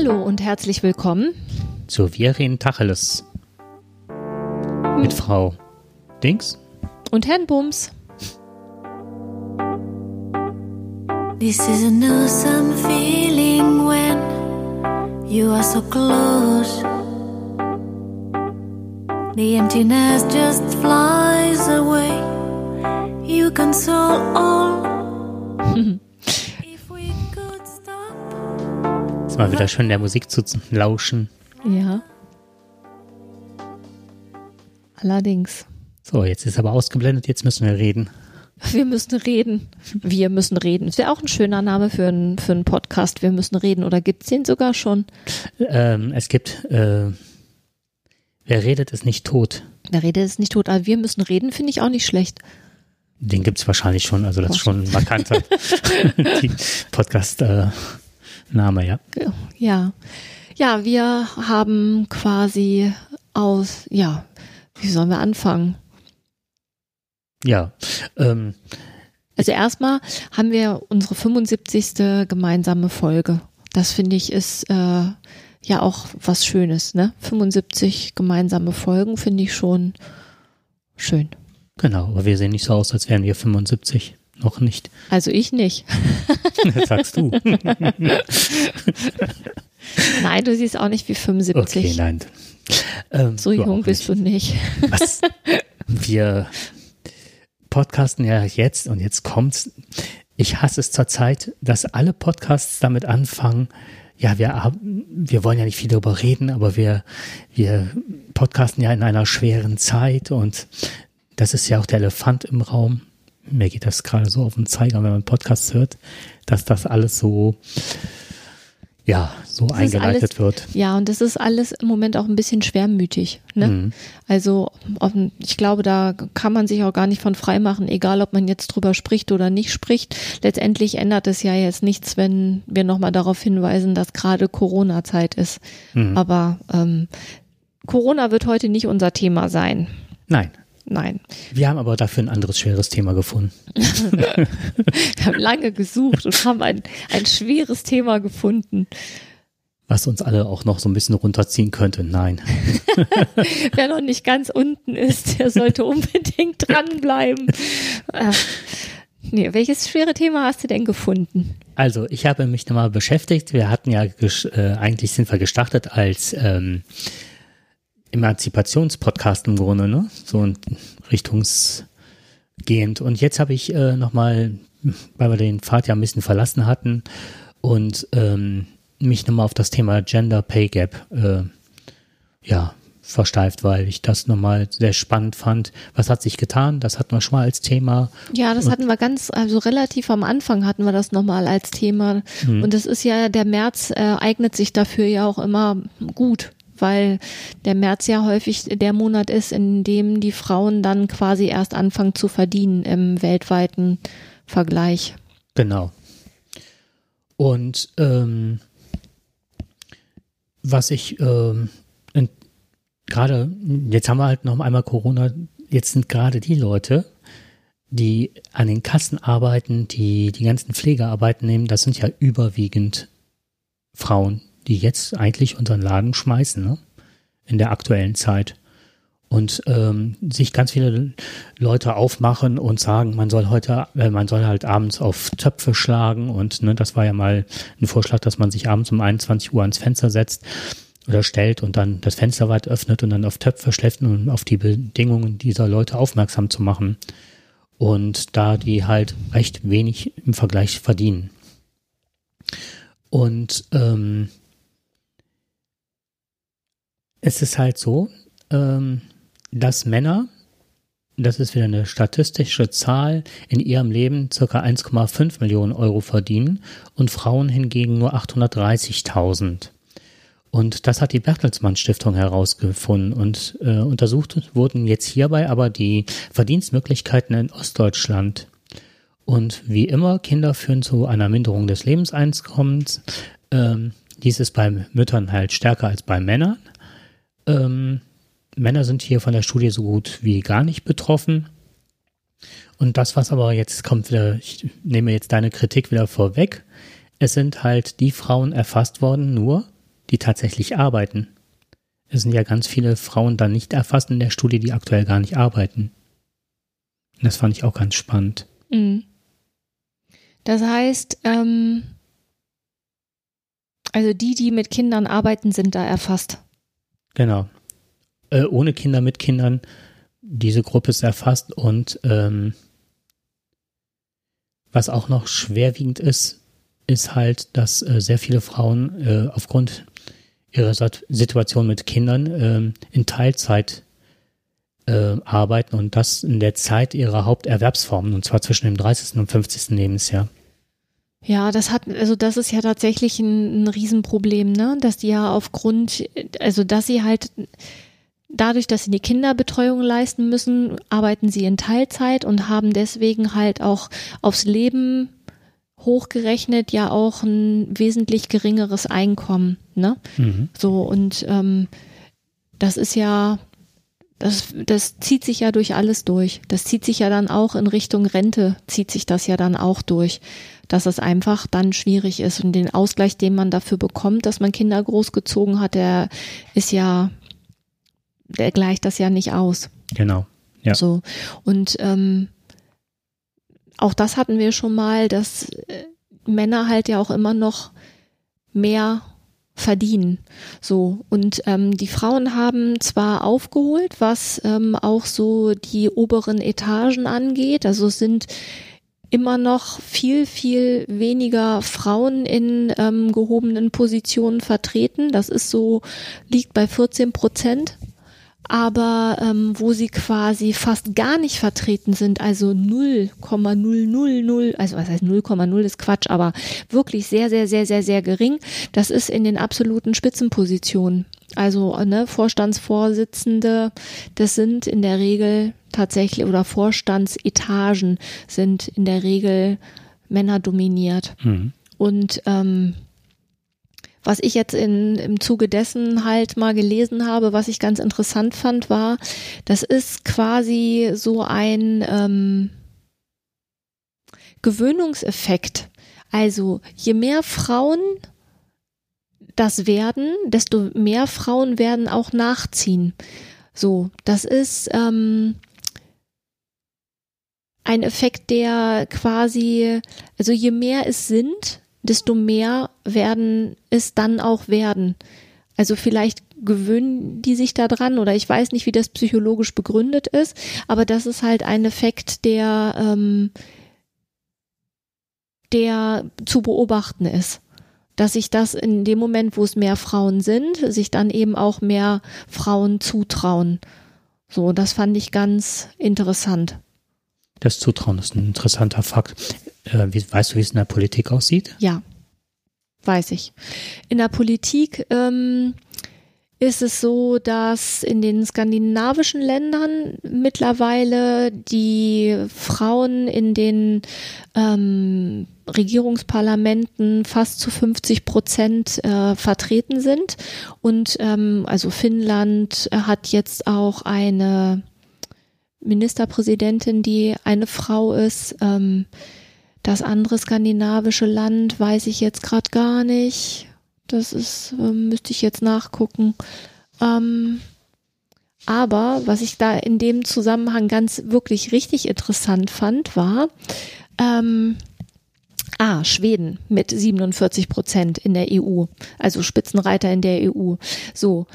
Hallo und herzlich willkommen zu Wir reden Tacheles. Mit Frau Dings und Herrn Bums. This is an awesome feeling when you are so close. The emptiness just flies away. You console all. mal wieder schön der Musik zu lauschen. Ja. Allerdings. So, jetzt ist aber ausgeblendet, jetzt müssen wir reden. Wir müssen reden. Wir müssen reden. Das wäre auch ein schöner Name für einen für einen Podcast. Wir müssen reden. Oder gibt es den sogar schon? Ähm, es gibt, äh, wer redet, ist nicht tot. Der Rede ist nicht tot, aber wir müssen reden, finde ich auch nicht schlecht. Den gibt es wahrscheinlich schon, also das ist schon ein markanter Podcast-Name, ja. Ja. Ja, wir haben quasi aus, ja, wie sollen wir anfangen? Ja, ähm, Also erstmal haben wir unsere 75. gemeinsame Folge. Das finde ich ist äh, ja auch was Schönes, ne? 75 gemeinsame Folgen finde ich schon schön. genau, aber wir sehen nicht so aus, als wären wir 75. Noch nicht. Also ich nicht. Das sagst du. Nein, du siehst auch nicht wie 75. Okay, nein. Ähm, So jung bist du nicht. Was? Wir podcasten ja jetzt und jetzt kommt's. Ich hasse es zurzeit, dass alle Podcasts damit anfangen. Ja, wir, wir wollen ja nicht viel darüber reden, aber wir, wir podcasten ja in einer schweren Zeit und das ist ja auch der Elefant im Raum. Mir geht das gerade so auf den Zeiger, wenn man Podcasts hört, dass das alles so, ja, so ist eingeleitet alles- wird. Ja, und das ist alles im Moment auch ein bisschen schwermütig. Ne? Mhm. Also ich glaube, da kann man sich auch gar nicht von frei machen, egal ob man jetzt drüber spricht oder nicht spricht. Letztendlich ändert es ja jetzt nichts, wenn wir nochmal darauf hinweisen, dass gerade Corona-Zeit ist. Mhm. Aber ähm, Corona wird heute nicht unser Thema sein. Nein. Nein. Wir haben aber dafür ein anderes schweres Thema gefunden. Wir haben lange gesucht und haben ein, ein schweres Thema gefunden. Was uns alle auch noch so ein bisschen runterziehen könnte. Nein. Wer noch nicht ganz unten ist, der sollte unbedingt dranbleiben. Äh, nee, welches schwere Thema hast du denn gefunden? Also, ich habe mich nochmal beschäftigt. Wir hatten ja, äh, eigentlich sind wir gestartet als ähm, Emanzipationspodcast im Grunde, ne? So ein richtungsgehend. Und jetzt habe ich äh, nochmal, weil wir den Pfad ja ein bisschen verlassen hatten und ähm, mich nochmal auf das Thema Gender Pay Gap äh, ja, versteift, weil ich das nochmal sehr spannend fand. Was hat sich getan? Das hatten wir schon mal als Thema. Ja, das hatten wir ganz, also relativ am Anfang hatten wir das nochmal als Thema. Und es ist ja, der März äh, eignet sich dafür ja auch immer gut, weil der März ja häufig der Monat ist, in dem die Frauen dann quasi erst anfangen zu verdienen im weltweiten Vergleich. Genau. Und ähm, was ich ähm, gerade, jetzt haben wir halt noch einmal Corona, jetzt sind gerade die Leute, die an den Kassen arbeiten, die die ganzen Pflegearbeiten nehmen, das sind ja überwiegend Frauen, die jetzt eigentlich unseren Laden schmeißen, ne? in der aktuellen Zeit. Und ähm, sich ganz viele Leute aufmachen und sagen, man soll heute, äh, man soll halt abends auf Töpfe schlagen und ne, das war ja mal ein Vorschlag, dass man sich abends um 21 Uhr ans Fenster setzt oder stellt und dann das Fenster weit öffnet und dann auf Töpfe schläft, um auf die Bedingungen dieser Leute aufmerksam zu machen. Und da die halt recht wenig im Vergleich verdienen. Und ähm, es ist halt so, ähm, dass Männer, das ist wieder eine statistische Zahl, in ihrem Leben circa 1,5 Millionen Euro verdienen und Frauen hingegen nur 830.000. Und das hat die Bertelsmann Stiftung herausgefunden und äh, untersucht wurden jetzt hierbei aber die Verdienstmöglichkeiten in Ostdeutschland. Und wie immer, Kinder führen zu einer Minderung des Lebenseinkommens. Ähm, dies ist bei Müttern halt stärker als bei Männern. Ähm, Männer sind hier von der Studie so gut wie gar nicht betroffen. Und das, was aber jetzt kommt wieder, ich nehme jetzt deine Kritik wieder vorweg. Es sind halt die Frauen erfasst worden, nur die tatsächlich arbeiten. Es sind ja ganz viele Frauen dann nicht erfasst in der Studie, die aktuell gar nicht arbeiten. Und das fand ich auch ganz spannend. Mhm. Das heißt, ähm, also die, die mit Kindern arbeiten, sind da erfasst. Genau. Äh, ohne Kinder, mit Kindern, diese Gruppe ist erfasst und ähm, was auch noch schwerwiegend ist, ist halt, dass äh, sehr viele Frauen äh, aufgrund ihrer Situation mit Kindern äh, in Teilzeit äh, arbeiten und das in der Zeit ihrer Haupterwerbsformen, und zwar zwischen dem 30. und 50. Lebensjahr. Ja, das hat, also das ist ja tatsächlich ein, ein Riesenproblem, ne? Dass die ja aufgrund, also dass sie halt dadurch, dass sie die Kinderbetreuung leisten müssen, arbeiten sie in Teilzeit und haben deswegen halt auch aufs Leben hochgerechnet ja auch ein wesentlich geringeres Einkommen, ne? Mhm. So und ähm, das ist ja das, das zieht sich ja durch alles durch. Das zieht sich ja dann auch in Richtung Rente, zieht sich das ja dann auch durch, dass es einfach dann schwierig ist. Und den Ausgleich, den man dafür bekommt, dass man Kinder großgezogen hat, der ist ja, der gleicht das ja nicht aus. Genau. Ja. So. Und ähm, auch das hatten wir schon mal, dass äh, Männer halt ja auch immer noch mehr verdienen. So und ähm, die Frauen haben zwar aufgeholt, was ähm, auch so die oberen Etagen angeht. Also es sind immer noch viel, viel weniger Frauen in ähm, gehobenen Positionen vertreten. Das ist so, liegt bei 14 Prozent. Aber ähm, wo sie quasi fast gar nicht vertreten sind, also 0,000, also was heißt 0,0 ist Quatsch, aber wirklich sehr, sehr, sehr, sehr, sehr gering, das ist in den absoluten Spitzenpositionen. Also ne, Vorstandsvorsitzende, das sind in der Regel tatsächlich oder Vorstandsetagen sind in der Regel Männer dominiert. Mhm. Und ähm, was ich jetzt in, im Zuge dessen halt mal gelesen habe, was ich ganz interessant fand, war, das ist quasi so ein ähm, Gewöhnungseffekt. Also je mehr Frauen das werden, desto mehr Frauen werden auch nachziehen. So, das ist ähm, ein Effekt, der quasi, also je mehr es sind, desto mehr werden es dann auch werden. Also vielleicht gewöhnen die sich daran oder ich weiß nicht, wie das psychologisch begründet ist, aber das ist halt ein Effekt, der, ähm, der zu beobachten ist. Dass sich das in dem Moment, wo es mehr Frauen sind, sich dann eben auch mehr Frauen zutrauen. So, das fand ich ganz interessant. Das Zutrauen ist ein interessanter Fakt. Äh, wie, weißt du, wie es in der Politik aussieht? Ja, weiß ich. In der Politik ähm, ist es so, dass in den skandinavischen Ländern mittlerweile die Frauen in den ähm, Regierungsparlamenten fast zu 50 Prozent äh, vertreten sind. Und ähm, also Finnland hat jetzt auch eine Ministerpräsidentin, die eine Frau ist. Ähm, das andere skandinavische Land weiß ich jetzt gerade gar nicht. Das ist, ähm, müsste ich jetzt nachgucken. Ähm, aber was ich da in dem Zusammenhang ganz wirklich richtig interessant fand, war, ähm, Ah, Schweden mit 47 Prozent in der EU, also Spitzenreiter in der EU. So.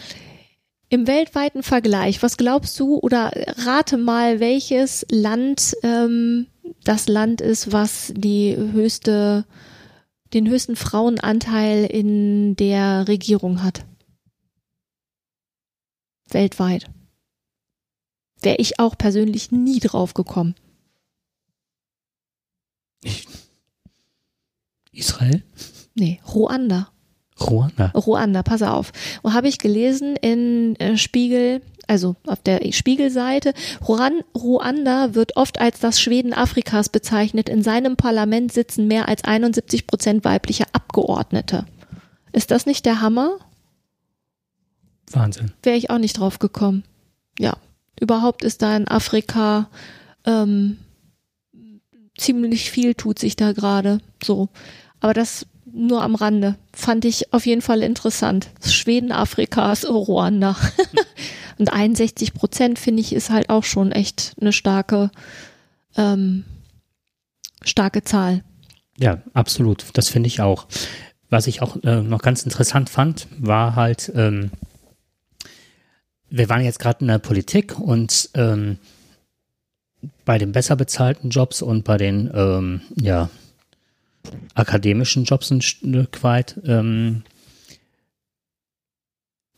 Im weltweiten Vergleich, was glaubst du oder rate mal, welches Land ähm, das Land ist, was die höchste, den höchsten Frauenanteil in der Regierung hat? Weltweit. Wäre ich auch persönlich nie drauf gekommen. Ich, Israel? Nee, Ruanda. Ruanda. Ruanda, pass auf. Und habe ich gelesen in äh, Spiegel, also auf der Spiegelseite, Ruan Ruanda wird oft als das Schweden Afrikas bezeichnet. In seinem Parlament sitzen mehr als 71 Prozent weibliche Abgeordnete. Ist das nicht der Hammer? Wahnsinn. Wäre ich auch nicht drauf gekommen. Ja, überhaupt ist da in Afrika ähm, ziemlich viel tut sich da gerade so. Aber das nur am Rande. Fand ich auf jeden Fall interessant. Schweden, Afrikas, Ruanda. Und 61 Prozent finde ich ist halt auch schon echt eine starke, ähm, starke Zahl. Ja, absolut. Das finde ich auch. Was ich auch äh, noch ganz interessant fand, war halt, ähm, wir waren jetzt gerade in der Politik und ähm, bei den besser bezahlten Jobs und bei den ähm, ja, akademischen Jobs ein Stück weit. Ähm,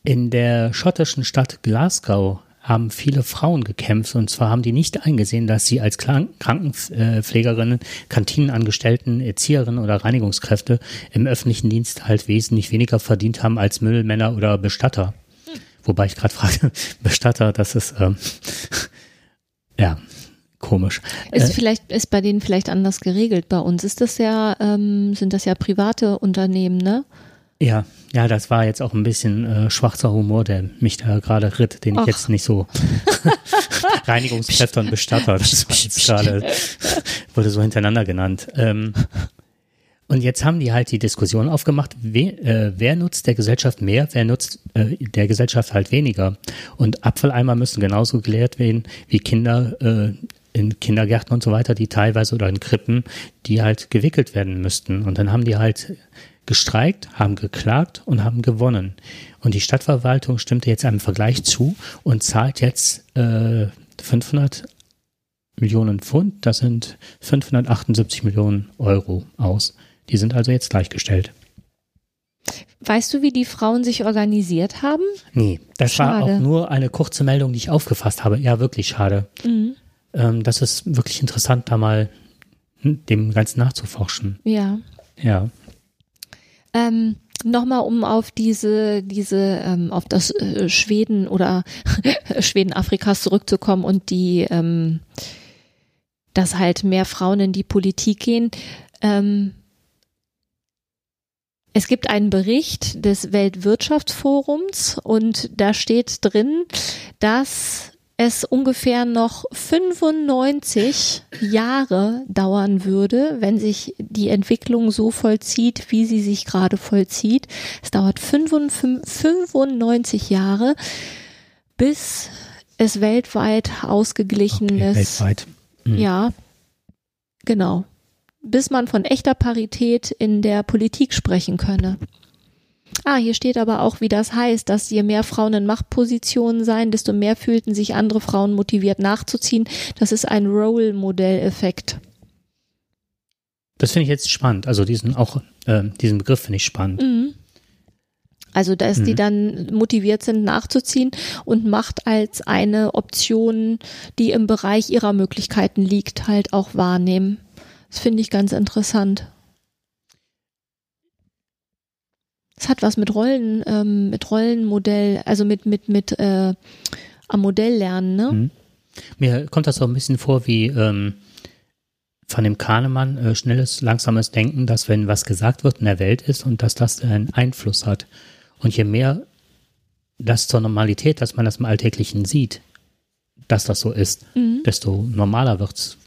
in der schottischen Stadt Glasgow haben viele Frauen gekämpft und zwar haben die nicht eingesehen, dass sie als Krankenpflegerinnen, Kantinenangestellten, Erzieherinnen oder Reinigungskräfte im öffentlichen Dienst halt wesentlich weniger verdient haben als Müllmänner oder Bestatter. Hm. Wobei ich gerade frage, Bestatter, das ist ähm, ja komisch. Ist äh, vielleicht ist bei denen vielleicht anders geregelt. Bei uns ist das ja ähm, sind das ja private Unternehmen, ne? Ja, ja, das war jetzt auch ein bisschen äh, schwarzer Humor, der mich da gerade ritt, den ich Ach. jetzt nicht so Reinigungskräfte und Bestatter, das war jetzt gerade, wurde so hintereinander genannt. Ähm, und jetzt haben die halt die Diskussion aufgemacht, wer, äh, wer nutzt der Gesellschaft mehr, wer nutzt äh, der Gesellschaft halt weniger. Und Abfalleimer müssen genauso gelehrt werden wie Kinder äh, in Kindergärten und so weiter, die teilweise oder in Krippen, die halt gewickelt werden müssten. Und dann haben die halt gestreikt, haben geklagt und haben gewonnen. Und die Stadtverwaltung stimmte jetzt einem Vergleich zu und zahlt jetzt äh, 500 Millionen Pfund, das sind 578 Millionen Euro aus. Die sind also jetzt gleichgestellt. Weißt du, wie die Frauen sich organisiert haben? Nee, das schade. war auch nur eine kurze Meldung, die ich aufgefasst habe. Ja, wirklich schade. Mhm. Ähm, das ist wirklich interessant, da mal dem Ganzen nachzuforschen. Ja. Ja. Ähm, Nochmal, um auf diese, diese, ähm, auf das äh, Schweden oder Schweden Afrikas zurückzukommen und die, ähm, dass halt mehr Frauen in die Politik gehen. Ähm, es gibt einen Bericht des Weltwirtschaftsforums und da steht drin, dass es ungefähr noch 95 Jahre dauern würde, wenn sich die Entwicklung so vollzieht, wie sie sich gerade vollzieht. Es dauert 95 Jahre, bis es weltweit ausgeglichen okay, ist. Weltweit. Mhm. Ja, genau. Bis man von echter Parität in der Politik sprechen könne. Ah, hier steht aber auch, wie das heißt, dass je mehr Frauen in Machtpositionen seien, desto mehr fühlten sich andere Frauen motiviert nachzuziehen. Das ist ein Role-Modell-Effekt. Das finde ich jetzt spannend. Also diesen auch äh, diesen Begriff finde ich spannend. Mhm. Also, dass mhm. die dann motiviert sind, nachzuziehen und Macht als eine Option, die im Bereich ihrer Möglichkeiten liegt, halt auch wahrnehmen. Das finde ich ganz interessant. Es hat was mit Rollen, ähm, mit Rollenmodell, also mit, mit, mit äh, am Modell lernen, ne? Mhm. Mir kommt das so ein bisschen vor wie ähm, von dem Kahnemann äh, schnelles, langsames Denken, dass wenn was gesagt wird in der Welt ist und dass das einen Einfluss hat. Und je mehr das zur Normalität, dass man das im Alltäglichen sieht, dass das so ist, mhm. desto normaler wird's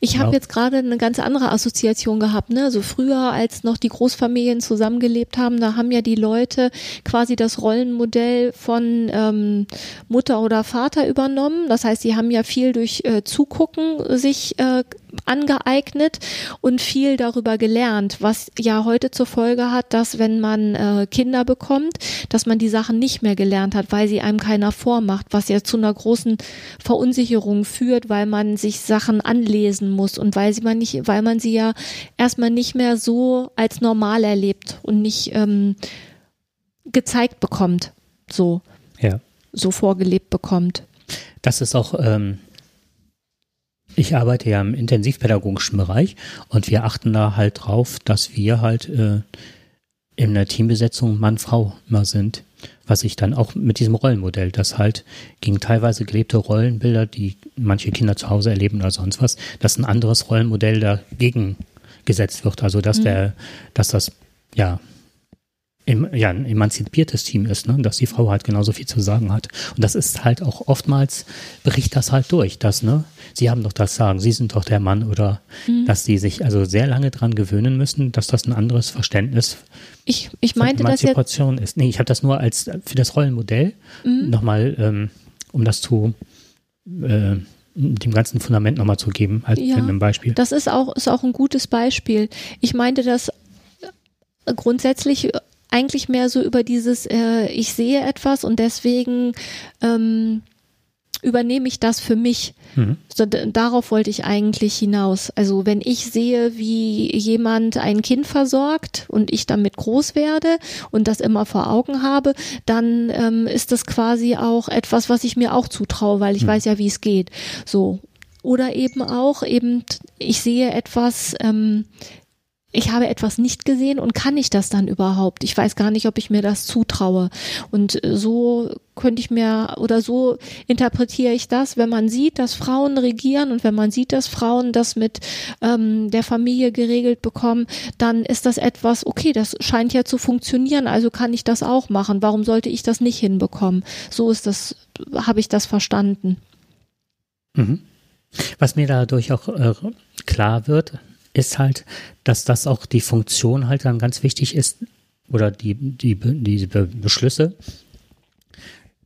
ich habe jetzt gerade eine ganz andere Assoziation gehabt. Ne? Also früher, als noch die Großfamilien zusammengelebt haben, da haben ja die Leute quasi das Rollenmodell von ähm, Mutter oder Vater übernommen. Das heißt, sie haben ja viel durch äh, Zugucken sich äh, angeeignet und viel darüber gelernt, was ja heute zur Folge hat, dass wenn man äh, Kinder bekommt, dass man die Sachen nicht mehr gelernt hat, weil sie einem keiner vormacht, was ja zu einer großen Verunsicherung führt, weil man sich Sachen anlesen muss und weil sie man nicht, weil man sie ja erstmal nicht mehr so als normal erlebt und nicht ähm, gezeigt bekommt, so ja. so vorgelebt bekommt. Das ist auch ähm, ich arbeite ja im intensivpädagogischen Bereich und wir achten da halt drauf, dass wir halt äh, in der Teambesetzung Mann-Frau immer sind. Was ich dann auch mit diesem Rollenmodell, das halt gegen teilweise gelebte Rollenbilder, die manche Kinder zu Hause erleben oder sonst was, dass ein anderes Rollenmodell dagegen gesetzt wird. Also dass mhm. der, dass das, ja, ja, ein emanzipiertes Team ist, ne? dass die Frau halt genauso viel zu sagen hat. Und das ist halt auch oftmals, bricht das halt durch, dass, ne, sie haben doch das Sagen, sie sind doch der Mann oder Mhm. dass die sich also sehr lange dran gewöhnen müssen, dass das ein anderes Verständnis Ich, ich von meinte das jetzt, Emanzipation ist. Nee, ich habe das nur als für das Rollenmodell Mhm. nochmal, ähm, um das zu äh, dem ganzen Fundament nochmal zu geben, halt Ja, einem Beispiel. das ist auch, ist auch ein gutes Beispiel. Ich meinte das äh, grundsätzlich eigentlich mehr so über dieses, äh, ich sehe etwas und deswegen ähm, übernehme ich das für mich. Mhm. So, darauf wollte ich eigentlich hinaus. Also wenn ich sehe, wie jemand ein Kind versorgt und ich damit groß werde und das immer vor Augen habe, dann ähm, ist das quasi auch etwas, was ich mir auch zutraue, weil ich weiß ja, wie es geht. So. Oder eben auch, eben, ich sehe etwas, ähm, ich habe etwas nicht gesehen und kann ich das dann überhaupt? Ich weiß gar nicht, ob ich mir das zutraue. Und äh, so könnte ich mir oder so interpretiere ich das, wenn man sieht, dass Frauen regieren und wenn man sieht, dass Frauen das mit ähm, der Familie geregelt bekommen, dann ist das etwas, okay, das scheint ja zu funktionieren, also kann ich das auch machen. Warum sollte ich das nicht hinbekommen? So ist das, habe ich das verstanden. Mhm. Was mir dadurch auch äh, klar wird, ist halt, dass das auch die Funktion halt dann ganz wichtig ist, oder die, die, die Be Beschlüsse,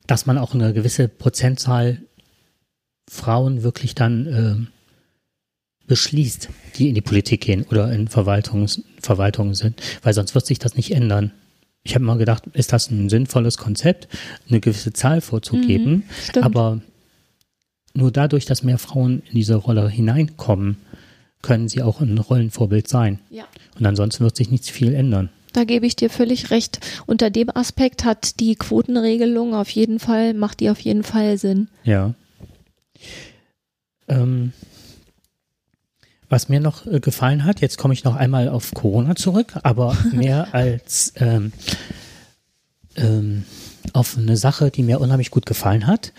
dass man auch eine gewisse Prozentzahl Frauen wirklich dann ähm, beschließt, die in die Politik gehen oder in Verwaltungs Verwaltungen sind, weil sonst wird sich das nicht ändern. Ich habe mal gedacht, ist das ein sinnvolles Konzept, eine gewisse Zahl vorzugeben, Stimmt. aber nur dadurch, dass mehr Frauen in diese Rolle hineinkommen, können sie auch ein Rollenvorbild sein. ja. Und ansonsten wird sich nicht viel ändern. Da gebe ich dir völlig recht. Unter dem Aspekt hat die Quotenregelung auf jeden Fall, macht die auf jeden Fall Sinn. Ja. Ähm, was mir noch äh, gefallen hat, jetzt komme ich noch einmal auf Corona zurück, aber mehr als ähm, ähm, auf eine Sache, die mir unheimlich gut gefallen hat.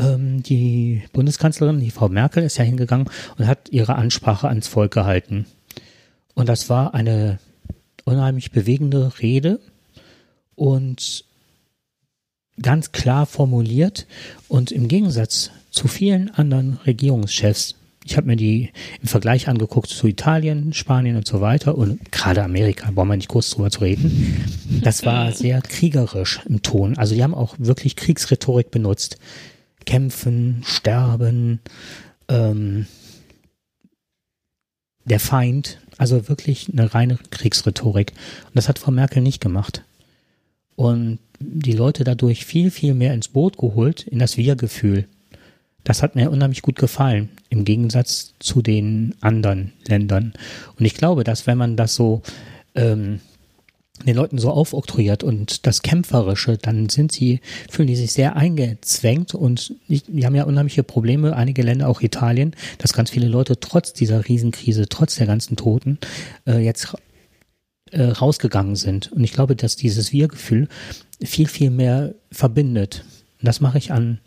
Ähm, die Bundeskanzlerin, die Frau Merkel, ist ja hingegangen und hat ihre Ansprache ans Volk gehalten. Und das war eine unheimlich bewegende Rede und ganz klar formuliert und im Gegensatz zu vielen anderen Regierungschefs, ich habe mir die im Vergleich angeguckt zu Italien, Spanien und so weiter und gerade Amerika, brauchen wir nicht kurz drüber zu reden, das war sehr kriegerisch im Ton. Also die haben auch wirklich Kriegsrhetorik benutzt. Kämpfen, sterben, ähm, der Feind, also wirklich eine reine Kriegsrhetorik. Und das hat Frau Merkel nicht gemacht. Und die Leute dadurch viel, viel mehr ins Boot geholt, in das Wir-Gefühl. Das hat mir unheimlich gut gefallen, im Gegensatz zu den anderen Ländern. Und ich glaube, dass wenn man das so ähm, den Leuten so aufoktroyiert und das Kämpferische, dann sind sie, fühlen die sich sehr eingezwängt und die, haben ja unheimliche Probleme, einige Länder, auch Italien, dass ganz viele Leute trotz dieser Riesenkrise, trotz der ganzen Toten, äh, jetzt äh, rausgegangen sind. Und ich glaube, dass dieses Wir-Gefühl viel, viel mehr verbindet. Und das mache ich an,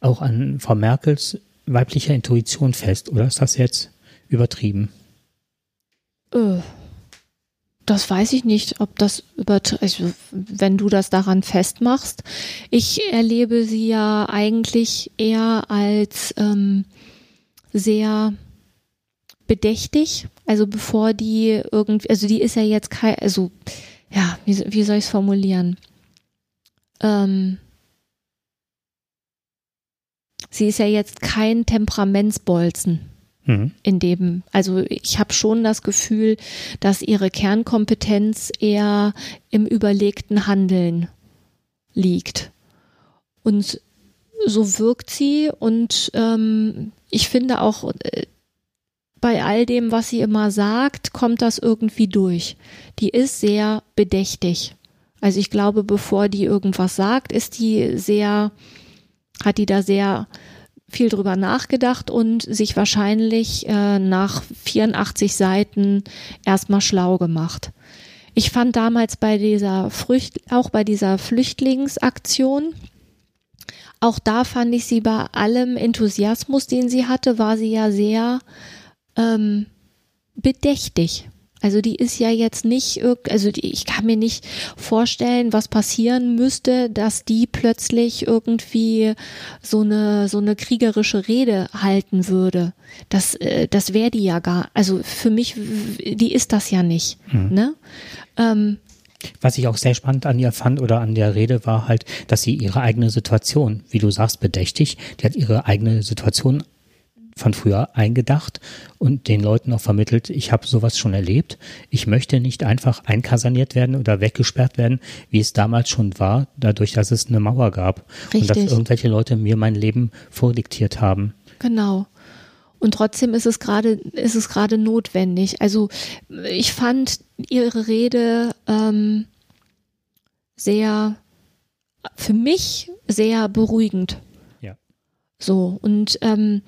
auch an Frau Merkels weiblicher Intuition fest. Oder ist das jetzt übertrieben? Äh, Das weiß ich nicht, ob das über, also wenn du das daran festmachst. Ich erlebe sie ja eigentlich eher als ähm, sehr bedächtig. Also bevor die irgendwie, also die ist ja jetzt kein, also ja, wie, wie soll ich es formulieren? Ähm, sie ist ja jetzt kein Temperamentsbolzen Mhm. in dem, also ich habe schon das Gefühl, dass ihre Kernkompetenz eher im überlegten Handeln liegt. Und so wirkt sie und ähm, ich finde auch äh, bei all dem, was sie immer sagt, kommt das irgendwie durch. Die ist sehr bedächtig. Also ich glaube, bevor die irgendwas sagt, ist die sehr, hat die da sehr viel drüber nachgedacht und sich wahrscheinlich äh, nach 84 Seiten erstmal schlau gemacht. Ich fand damals bei dieser Frücht, auch bei dieser Flüchtlingsaktion, auch da fand ich sie bei allem Enthusiasmus, den sie hatte, war sie ja sehr ähm, bedächtig. Also die ist ja jetzt nicht, also die, ich kann mir nicht vorstellen, was passieren müsste, dass die plötzlich irgendwie so eine so eine kriegerische Rede halten würde. Das äh, das wäre die ja gar. Also für mich, die ist das ja nicht. Ne? Ähm, Was ich auch sehr spannend an ihr fand oder an der Rede war halt, dass sie ihre eigene Situation, wie du sagst, bedächtig, die hat ihre eigene Situation von früher eingedacht und den Leuten auch vermittelt, ich habe sowas schon erlebt. Ich möchte nicht einfach einkaserniert werden oder weggesperrt werden, wie es damals schon war, dadurch, dass es eine Mauer gab und dass Richtig. irgendwelche Leute mir mein Leben vordiktiert haben. Genau. Und trotzdem ist es gerade, ist es gerade notwendig. Also ich fand ihre Rede ähm, sehr, für mich sehr beruhigend. Ja. So, und ähm,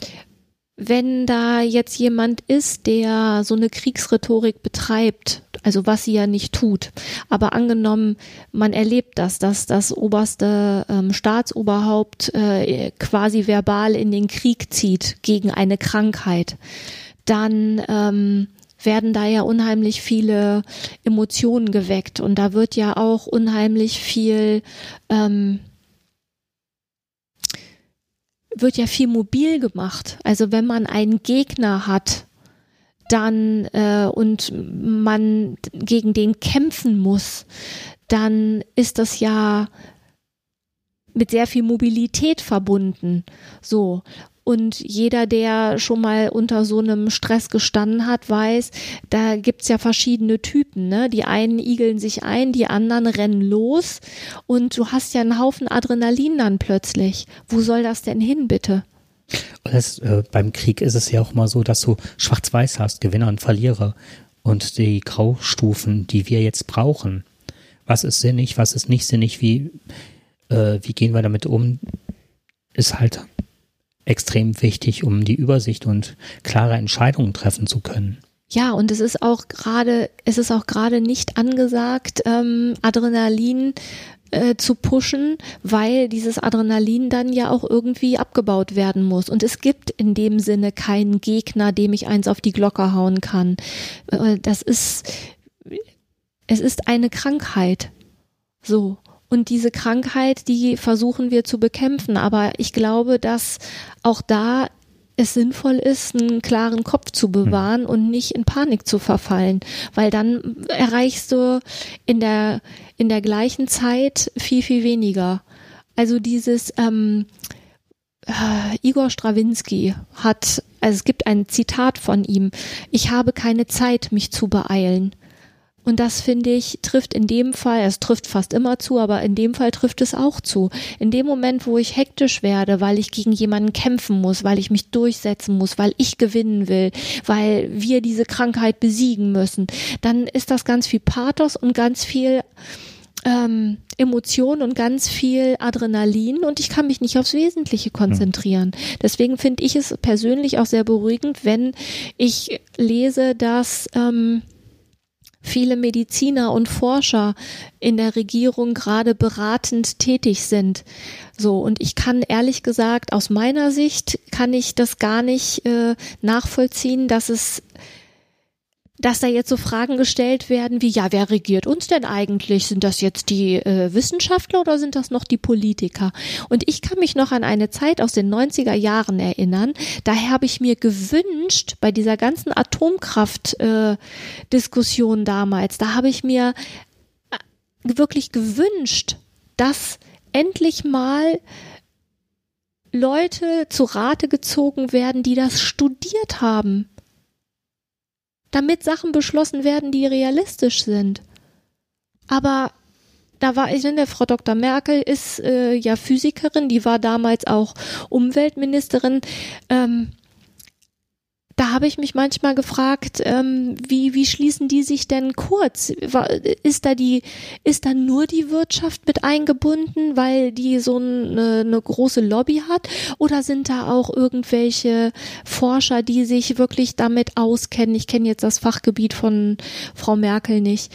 wenn da jetzt jemand ist, der so eine Kriegsrhetorik betreibt, also was sie ja nicht tut, aber angenommen, man erlebt das, dass das oberste ähm, Staatsoberhaupt äh, quasi verbal in den Krieg zieht gegen eine Krankheit, dann ähm, werden da ja unheimlich viele Emotionen geweckt. Und da wird ja auch unheimlich viel ähm, wird ja viel mobil gemacht. Also wenn man einen Gegner hat, dann äh, und man gegen den kämpfen muss, dann ist das ja mit sehr viel Mobilität verbunden. So. Und jeder, der schon mal unter so einem Stress gestanden hat, weiß, da gibt's ja verschiedene Typen. Ne? Die einen igeln sich ein, die anderen rennen los und du hast ja einen Haufen Adrenalin dann plötzlich. Wo soll das denn hin, bitte? Und das, äh, beim Krieg ist es ja auch mal so, dass du schwarz-weiß hast, Gewinner und Verlierer. Und die Graustufen, die wir jetzt brauchen. Was ist sinnig, was ist nicht sinnig, wie, äh, wie gehen wir damit um, ist halt extrem wichtig, um die Übersicht und klare Entscheidungen treffen zu können. Ja, und es ist auch gerade, es ist auch gerade nicht angesagt, ähm, Adrenalin äh, zu pushen, weil dieses Adrenalin dann ja auch irgendwie abgebaut werden muss. Und es gibt in dem Sinne keinen Gegner, dem ich eins auf die Glocke hauen kann. Äh, das ist, es ist eine Krankheit. So. Und diese Krankheit, die versuchen wir zu bekämpfen. Aber ich glaube, dass auch da es sinnvoll ist, einen klaren Kopf zu bewahren und nicht in Panik zu verfallen, weil dann erreichst du in der in der gleichen Zeit viel viel weniger. Also dieses ähm, äh, Igor Strawinski hat, also es gibt ein Zitat von ihm: Ich habe keine Zeit, mich zu beeilen. Und das finde ich trifft in dem Fall, es trifft fast immer zu, aber in dem Fall trifft es auch zu. In dem Moment, wo ich hektisch werde, weil ich gegen jemanden kämpfen muss, weil ich mich durchsetzen muss, weil ich gewinnen will, weil wir diese Krankheit besiegen müssen, dann ist das ganz viel Pathos und ganz viel ähm, Emotion und ganz viel Adrenalin und ich kann mich nicht aufs Wesentliche konzentrieren. Deswegen finde ich es persönlich auch sehr beruhigend, wenn ich lese, dass ähm, viele Mediziner und Forscher in der Regierung gerade beratend tätig sind. So, und ich kann ehrlich gesagt, aus meiner Sicht kann ich das gar nicht äh, nachvollziehen, dass es dass da jetzt so Fragen gestellt werden wie, ja, wer regiert uns denn eigentlich? Sind das jetzt die äh, Wissenschaftler oder sind das noch die Politiker? Und ich kann mich noch an eine Zeit aus den 90er Jahren erinnern. Daher habe ich mir gewünscht, bei dieser ganzen Atomkraft-Diskussion äh, damals, da habe ich mir äh, wirklich gewünscht, dass endlich mal Leute zu Rate gezogen werden, die das studiert haben damit Sachen beschlossen werden, die realistisch sind. Aber da war ich, ne, Frau Dr. Merkel ist äh, ja Physikerin, die war damals auch Umweltministerin. Ähm, da habe ich mich manchmal gefragt, ähm, wie, wie schließen die sich denn kurz? Ist da die, ist da nur die Wirtschaft mit eingebunden, weil die so eine, eine große Lobby hat? Oder sind da auch irgendwelche Forscher, die sich wirklich damit auskennen? Ich kenne jetzt das Fachgebiet von Frau Merkel nicht.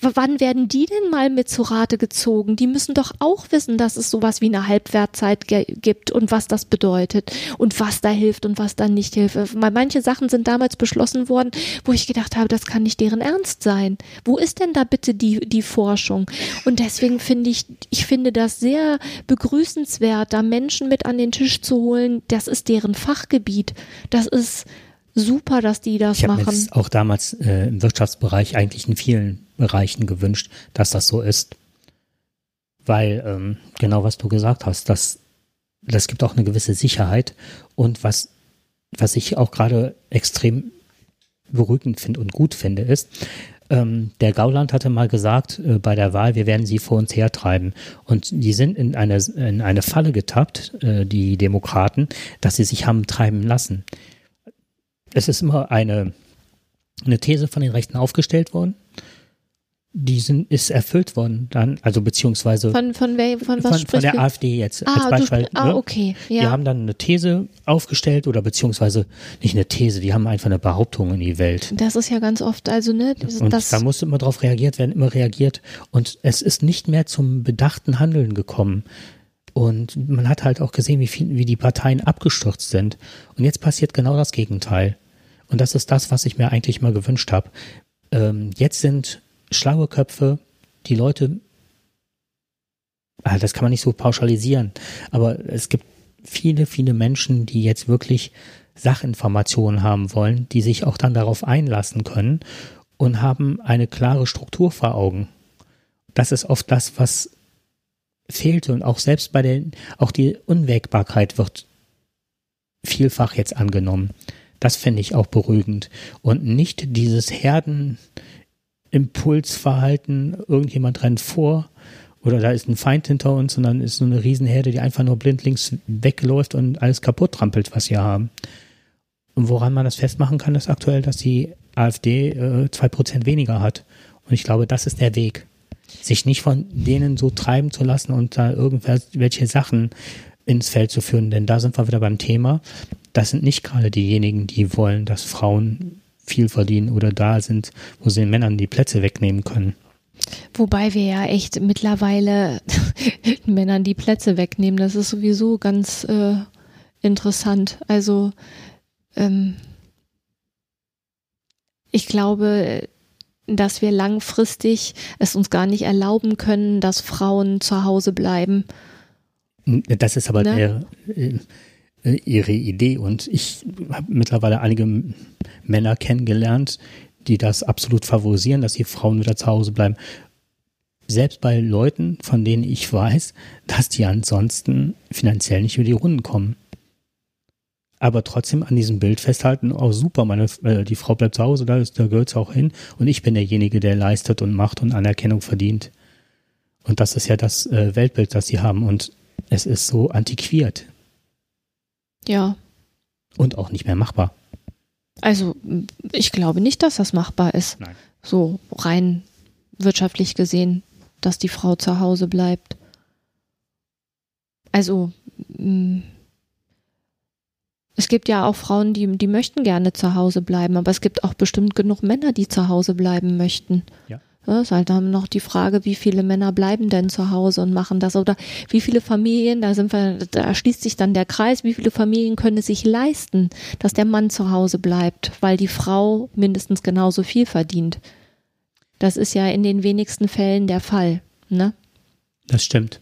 Wann werden die denn mal mit zu Rate gezogen? Die müssen doch auch wissen, dass es sowas wie eine Halbwertzeit gibt und was das bedeutet und was da hilft und was da nicht hilft. Weil manche Sachen sind damals beschlossen worden, wo ich gedacht habe, das kann nicht deren Ernst sein. Wo ist denn da bitte die, die Forschung? Und deswegen finde ich, ich finde das sehr begrüßenswert, da Menschen mit an den Tisch zu holen. Das ist deren Fachgebiet. Das ist super, dass die das Ich habe mir machen. das auch damals äh, im Wirtschaftsbereich eigentlich in vielen Bereichen gewünscht, dass das so ist. Weil, ähm, genau was du gesagt hast, das, das gibt auch eine gewisse Sicherheit. Und was, was ich auch gerade extrem beruhigend finde und gut finde, ist, ähm, der Gauland hatte mal gesagt äh, bei der Wahl, wir werden sie vor uns hertreiben. Und die sind in eine, in eine Falle getappt, äh, die Demokraten, dass sie sich haben treiben lassen es ist immer eine, eine These von den Rechten aufgestellt worden. Die sind, ist erfüllt worden dann, also beziehungsweise Von, von, wel, von was von, von der du? AfD jetzt Ah, als du, Beispiel. spr- ah, ne? okay. Die Ja. haben dann eine These aufgestellt oder beziehungsweise nicht eine These, die haben einfach eine Behauptung in die Welt. Das ist ja ganz oft, also ne, das, Und das da musste immer drauf reagiert werden, immer reagiert. Und es ist nicht mehr zum bedachten Handeln gekommen. Und man hat halt auch gesehen, wie viel, wie die Parteien abgestürzt sind. Und jetzt passiert genau das Gegenteil. Und das ist das, was ich mir eigentlich mal gewünscht habe. Ähm, jetzt sind schlaue Köpfe, die Leute, ah, das kann man nicht so pauschalisieren, aber es gibt viele, viele Menschen, die jetzt wirklich Sachinformationen haben wollen, die sich auch dann darauf einlassen können und haben eine klare Struktur vor Augen. Das ist oft das, was fehlte und auch selbst bei der, auch die Unwägbarkeit wird vielfach jetzt angenommen. Das finde ich auch beruhigend und nicht dieses Herdenimpulsverhalten, irgendjemand rennt vor oder da ist ein Feind hinter uns, sondern ist so eine Riesenherde, die einfach nur blindlings wegläuft und alles kaputt trampelt, was wir haben. Und woran man das festmachen kann, ist aktuell, dass die AfD äh, zwei Prozent weniger hat. Und ich glaube, das ist der Weg. Sich nicht von denen so treiben zu lassen und da irgendwelche Sachen ins Feld zu führen. Denn da sind wir wieder beim Thema. Das sind nicht gerade diejenigen, die wollen, dass Frauen viel verdienen oder da sind, wo sie den Männern die Plätze wegnehmen können. Wobei wir ja echt mittlerweile Männern die Plätze wegnehmen. Das ist sowieso ganz äh, interessant. Also ähm, ich glaube, dass wir langfristig es uns gar nicht erlauben können, dass Frauen zu Hause bleiben. Das ist aber Ne? der, äh, ihre Idee. Und ich habe mittlerweile einige Männer kennengelernt, die das absolut favorisieren, dass die Frauen wieder zu Hause bleiben. Selbst bei Leuten, von denen ich weiß, dass die ansonsten finanziell nicht über die Runden kommen. Aber trotzdem an diesem Bild festhalten, oh super, meine, äh, die Frau bleibt zu Hause, da, ist, da gehört sie auch hin. Und ich bin derjenige, der leistet und macht und Anerkennung verdient. Und das ist ja das äh, Weltbild, das sie haben. Und es ist so antiquiert Ja. und auch nicht mehr machbar. Also ich glaube nicht, dass das machbar ist. Nein. So rein wirtschaftlich gesehen, dass die Frau zu Hause bleibt. Also mh, es gibt ja auch Frauen, die, die möchten gerne zu Hause bleiben, aber es gibt auch bestimmt genug Männer, die zu Hause bleiben möchten. Ja. Ja, ist halt dann noch die Frage, wie viele Männer bleiben denn zu Hause und machen das oder wie viele Familien, da sind wir, da schließt sich dann der Kreis, wie viele Familien können es sich leisten, dass der Mann zu Hause bleibt, weil die Frau mindestens genauso viel verdient. Das ist ja in den wenigsten Fällen der Fall, ne? Das stimmt.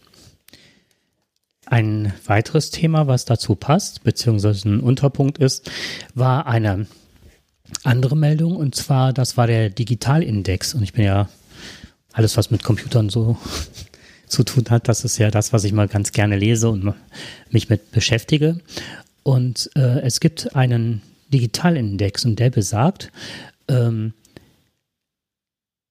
Ein weiteres Thema, was dazu passt, beziehungsweise ein Unterpunkt ist, war eine andere Meldung und zwar, das war der Digitalindex und ich bin ja alles, was mit Computern so zu tun hat, das ist ja das, was ich mal ganz gerne lese und mich mit beschäftige. Und äh, es gibt einen Digitalindex und der besagt, ähm,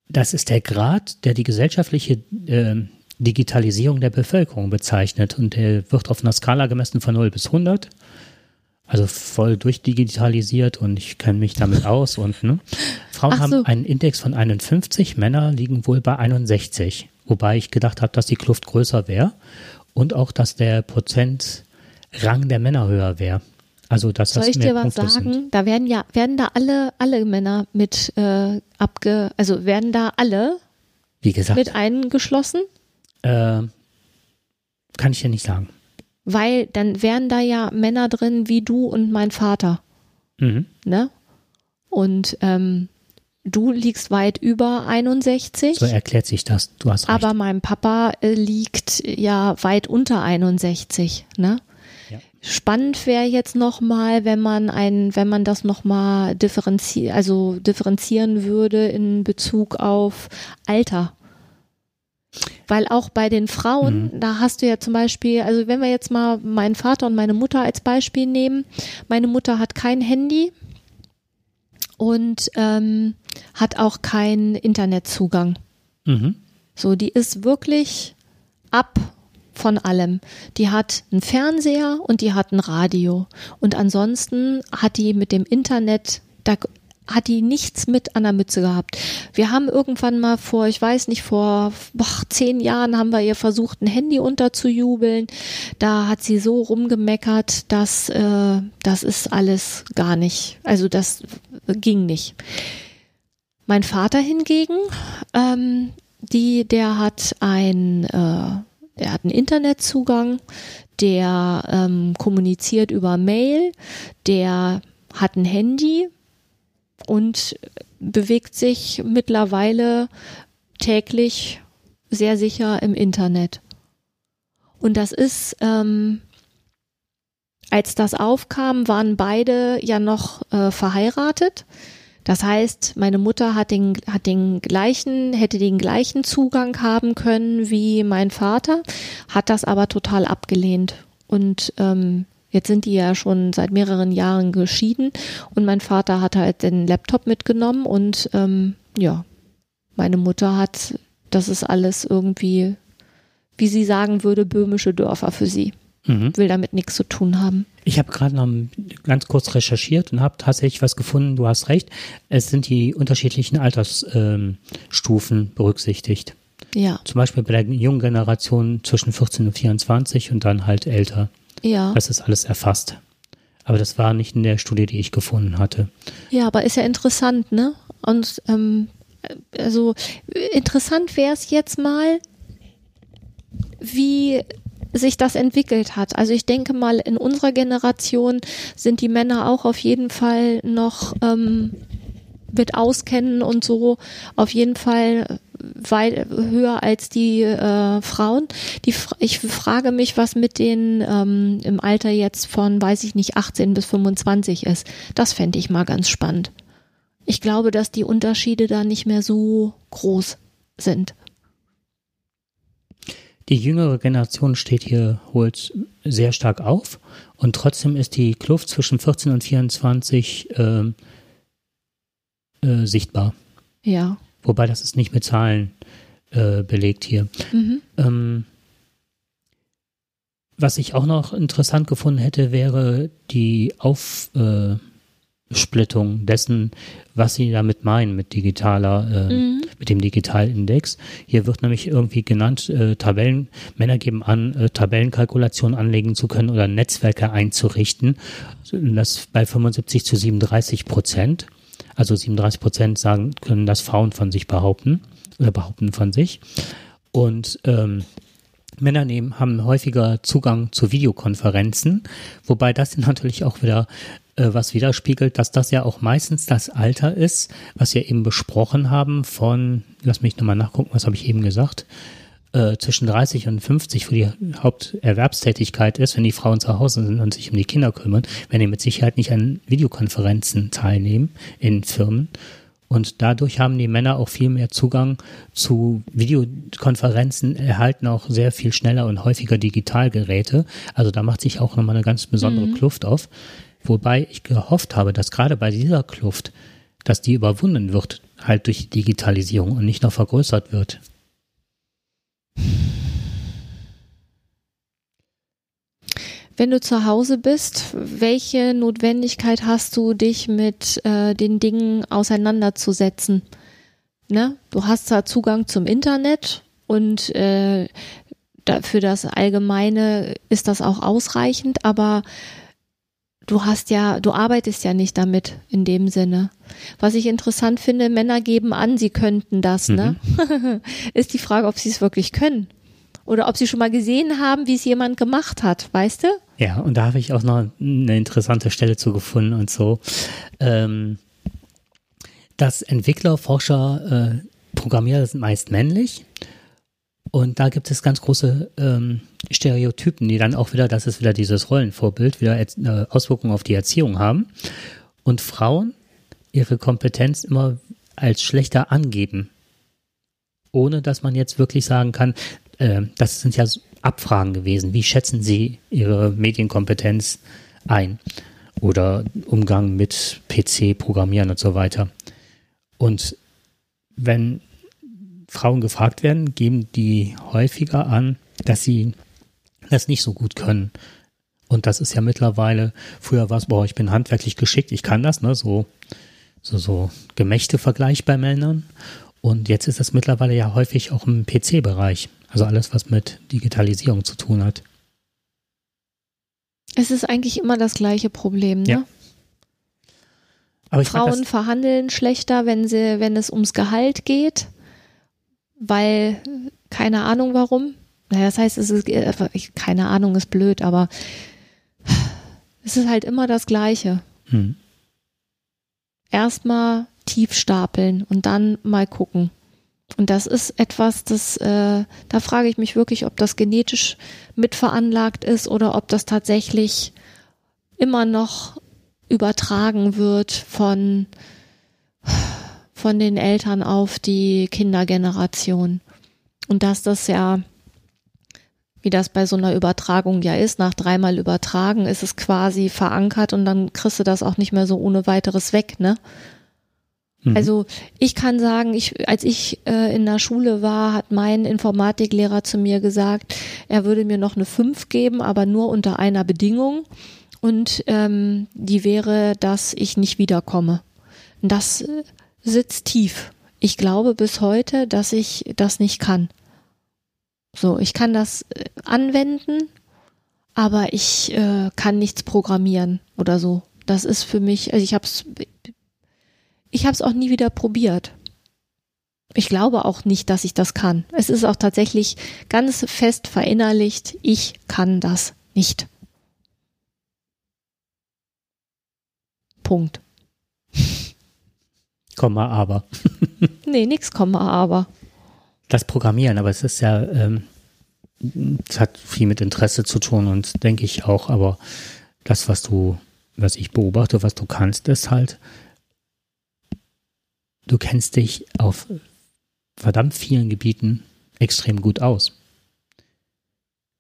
das ist der Grad, der die gesellschaftliche äh, Digitalisierung der Bevölkerung bezeichnet und der wird auf einer Skala gemessen von 0 bis 100. Also voll durchdigitalisiert und ich kenne mich damit aus und ne? Frauen so. haben einen Index von 51, Männer liegen wohl bei 61, wobei ich gedacht habe, dass die Kluft größer wäre und auch, dass der Prozentrang der Männer höher wäre. Also dass Soll das ich mehr dir was Punkte sagen? sind. Da werden ja, werden da alle, alle Männer mit äh, abge, also werden da alle Wie gesagt, mit eingeschlossen? Äh, kann ich ja nicht sagen. Weil dann wären da ja Männer drin wie du und mein Vater, Mhm. ne? Und ähm, du liegst weit über 61. So erklärt sich das. Du hast recht. Aber mein Papa äh, liegt ja weit unter 61, ne? Ja. Spannend wäre jetzt noch mal, wenn man ein, wenn man das noch mal differenzi also differenzieren würde in Bezug auf Alter. Weil auch bei den Frauen, Mhm. da hast du ja zum Beispiel, also wenn wir jetzt mal meinen Vater und meine Mutter als Beispiel nehmen, meine Mutter hat kein Handy und ähm, hat auch keinen Internetzugang. Mhm. So, die ist wirklich ab von allem. Die hat einen Fernseher und die hat ein Radio. Und ansonsten hat die mit dem Internet, da hat die nichts mit an der Mütze gehabt. Wir haben irgendwann mal vor, ich weiß nicht, vor boah, zehn Jahren haben wir ihr versucht, ein Handy unterzujubeln. Da hat sie so rumgemeckert, dass äh, das ist alles gar nicht. Also das ging nicht. Mein Vater hingegen, ähm, die, der hat ein, äh, der hat einen Internetzugang, der ähm, kommuniziert über Mail, der hat ein Handy und bewegt sich mittlerweile täglich sehr sicher im Internet. Und das ist, ähm, als das aufkam, waren beide ja noch äh, verheiratet. Das heißt, meine Mutter hat den, hat den gleichen, hätte den gleichen Zugang haben können wie mein Vater, hat das aber total abgelehnt. Und ähm, jetzt sind die ja schon seit mehreren Jahren geschieden und mein Vater hat halt den Laptop mitgenommen und ähm, ja, meine Mutter hat, das ist alles irgendwie, wie sie sagen würde, böhmische Dörfer für sie. Mhm. Will damit nichts zu tun haben. Ich habe gerade noch ganz kurz recherchiert und habe tatsächlich was gefunden. Du hast recht. Es sind die unterschiedlichen Altersstufen ähm, berücksichtigt. Ja, Zum Beispiel bei der jungen Generation zwischen 14 und 24 und dann halt älter. Ja. Das ist alles erfasst. Aber das war nicht in der Studie, die ich gefunden hatte. Ja, aber ist ja interessant, ne? Und ähm, also interessant wäre es jetzt mal, wie sich das entwickelt hat. Also ich denke mal, in unserer Generation sind die Männer auch auf jeden Fall noch ähm, mit Auskennen und so auf jeden Fall weit höher als die äh, Frauen. Die, ich frage mich, was mit den ähm, im Alter jetzt von, weiß ich nicht, 18 bis 25 ist. Das fände ich mal ganz spannend. Ich glaube, dass die Unterschiede da nicht mehr so groß sind. Die jüngere Generation steht hier, holt sehr stark auf und trotzdem ist die Kluft zwischen 14 und 24 ähm, äh, sichtbar. Ja. Wobei das ist nicht mit Zahlen äh, belegt hier. Mhm. Ähm, was ich auch noch interessant gefunden hätte, wäre die Aufsplittung dessen, was sie damit meinen mit digitaler, äh, Mhm. mit dem Digitalindex. Hier wird nämlich irgendwie genannt, äh, Tabellen, Männer geben an, äh, Tabellenkalkulationen anlegen zu können oder Netzwerke einzurichten. Das bei 75 zu 37 Prozent. Also 37 Prozent sagen, können das Frauen von sich behaupten oder behaupten von sich. Und ähm, Männer nehmen, haben häufiger Zugang zu Videokonferenzen, wobei das natürlich auch wieder äh, was widerspiegelt, dass das ja auch meistens das Alter ist, was wir eben besprochen haben von, lass mich nochmal nachgucken, was habe ich eben gesagt, äh, zwischen 30 und 50, wo die Haupterwerbstätigkeit ist, wenn die Frauen zu Hause sind und sich um die Kinder kümmern, werden die mit Sicherheit nicht an Videokonferenzen teilnehmen in Firmen. Und dadurch haben die Männer auch viel mehr Zugang zu Videokonferenzen, erhalten auch sehr viel schneller und häufiger Digitalgeräte. Also da macht sich auch nochmal eine ganz besondere Kluft auf. Wobei ich gehofft habe, dass gerade bei dieser Kluft, dass die überwunden wird, halt durch die Digitalisierung und nicht noch vergrößert wird. Wenn du zu Hause bist, welche Notwendigkeit hast du, dich mit äh, den Dingen auseinanderzusetzen? Ne? Du hast zwar Zugang zum Internet und äh, da, für das Allgemeine ist das auch ausreichend, aber du hast ja, du arbeitest ja nicht damit in dem Sinne. Was ich interessant finde, Männer geben an, sie könnten das, ne? Ist die Frage, ob sie es wirklich können. Oder ob sie schon mal gesehen haben, wie es jemand gemacht hat, weißt du? Ja, und da habe ich auch noch eine interessante Stelle zu gefunden und so. Ähm, dass Entwickler, Forscher, äh, Programmierer sind meist männlich. Und da gibt es ganz große ähm, Stereotypen, die dann auch wieder, das ist wieder dieses Rollenvorbild, wieder äh, Auswirkungen auf die Erziehung haben. Und Frauen ihre Kompetenz immer als schlechter angeben. Ohne dass man jetzt wirklich sagen kann, äh, das sind ja Abfragen gewesen. Wie schätzen Sie Ihre Medienkompetenz ein? Oder Umgang mit PC, Programmieren und so weiter. Und wenn Frauen gefragt werden, geben die häufiger an, dass sie das nicht so gut können. Und das ist ja mittlerweile, früher war es, boah, ich bin handwerklich geschickt, ich kann das, ne, so, so, so Gemächte-Vergleich bei Männern. Und jetzt ist das mittlerweile ja häufig auch im PC-Bereich. Also alles, was mit Digitalisierung zu tun hat. Es ist eigentlich immer das gleiche Problem, ne? Ja. Frauen verhandeln schlechter, wenn sie, wenn es ums Gehalt geht, weil keine Ahnung warum. Naja, das heißt, es ist keine Ahnung ist blöd, aber es ist halt immer das Gleiche. Hm. Erstmal tief stapeln und dann mal gucken. Und das ist etwas, das, äh, da frage ich mich wirklich, ob das genetisch mitveranlagt ist oder ob das tatsächlich immer noch übertragen wird von, von den Eltern auf die Kindergeneration. Und dass das ja, wie das bei so einer Übertragung ja ist, nach dreimal übertragen ist es quasi verankert und dann kriegst du das auch nicht mehr so ohne weiteres weg, ne? Mhm. Also ich kann sagen, ich, als ich äh, in der Schule war, hat mein Informatiklehrer zu mir gesagt, er würde mir noch eine 5 geben, aber nur unter einer Bedingung und ähm, die wäre, dass ich nicht wiederkomme. Das äh, sitzt tief. Ich glaube bis heute, dass ich das nicht kann. So, ich kann das äh, anwenden, aber ich äh, kann nichts programmieren oder so. Das ist für mich, also ich habe es ich habe es auch nie wieder probiert. Ich glaube auch nicht, dass ich das kann. Es ist auch tatsächlich ganz fest verinnerlicht, ich kann das nicht. Punkt. Komma, aber. nee, nix Komma, aber. Das Programmieren, aber es ist ja, ähm, es hat viel mit Interesse zu tun und denke ich auch, aber das, was du, was ich beobachte, was du kannst, ist halt, du kennst dich auf verdammt vielen Gebieten extrem gut aus.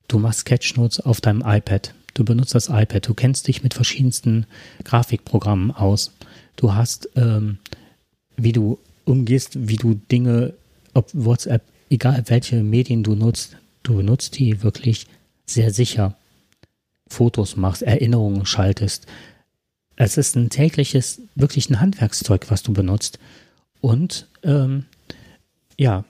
Du machst Sketchnotes auf deinem iPad. Du benutzt das iPad. Du kennst dich mit verschiedensten Grafikprogrammen aus. Du hast, ähm, wie du umgehst, wie du Dinge, ob WhatsApp, egal welche Medien du nutzt, du benutzt die wirklich sehr sicher. Fotos machst, Erinnerungen schaltest. Es ist ein tägliches, wirklich ein Handwerkszeug, was du benutzt. Und ähm, ja,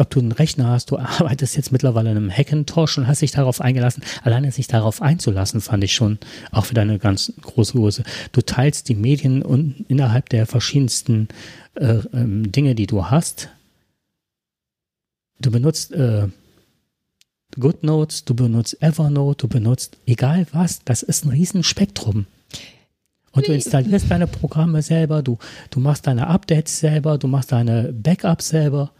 ob du einen Rechner hast, du arbeitest jetzt mittlerweile in einem Hackintosh und hast dich darauf eingelassen. Alleine sich darauf einzulassen, fand ich schon auch wieder eine ganz große Größe. Du teilst die Medien und innerhalb der verschiedensten äh, ähm, Dinge, die du hast. Du benutzt äh, GoodNotes, du benutzt Evernote, du benutzt egal was, das ist ein Riesenspektrum. Und du installierst deine Programme selber, du, du machst deine Updates selber, du machst deine Backups selber.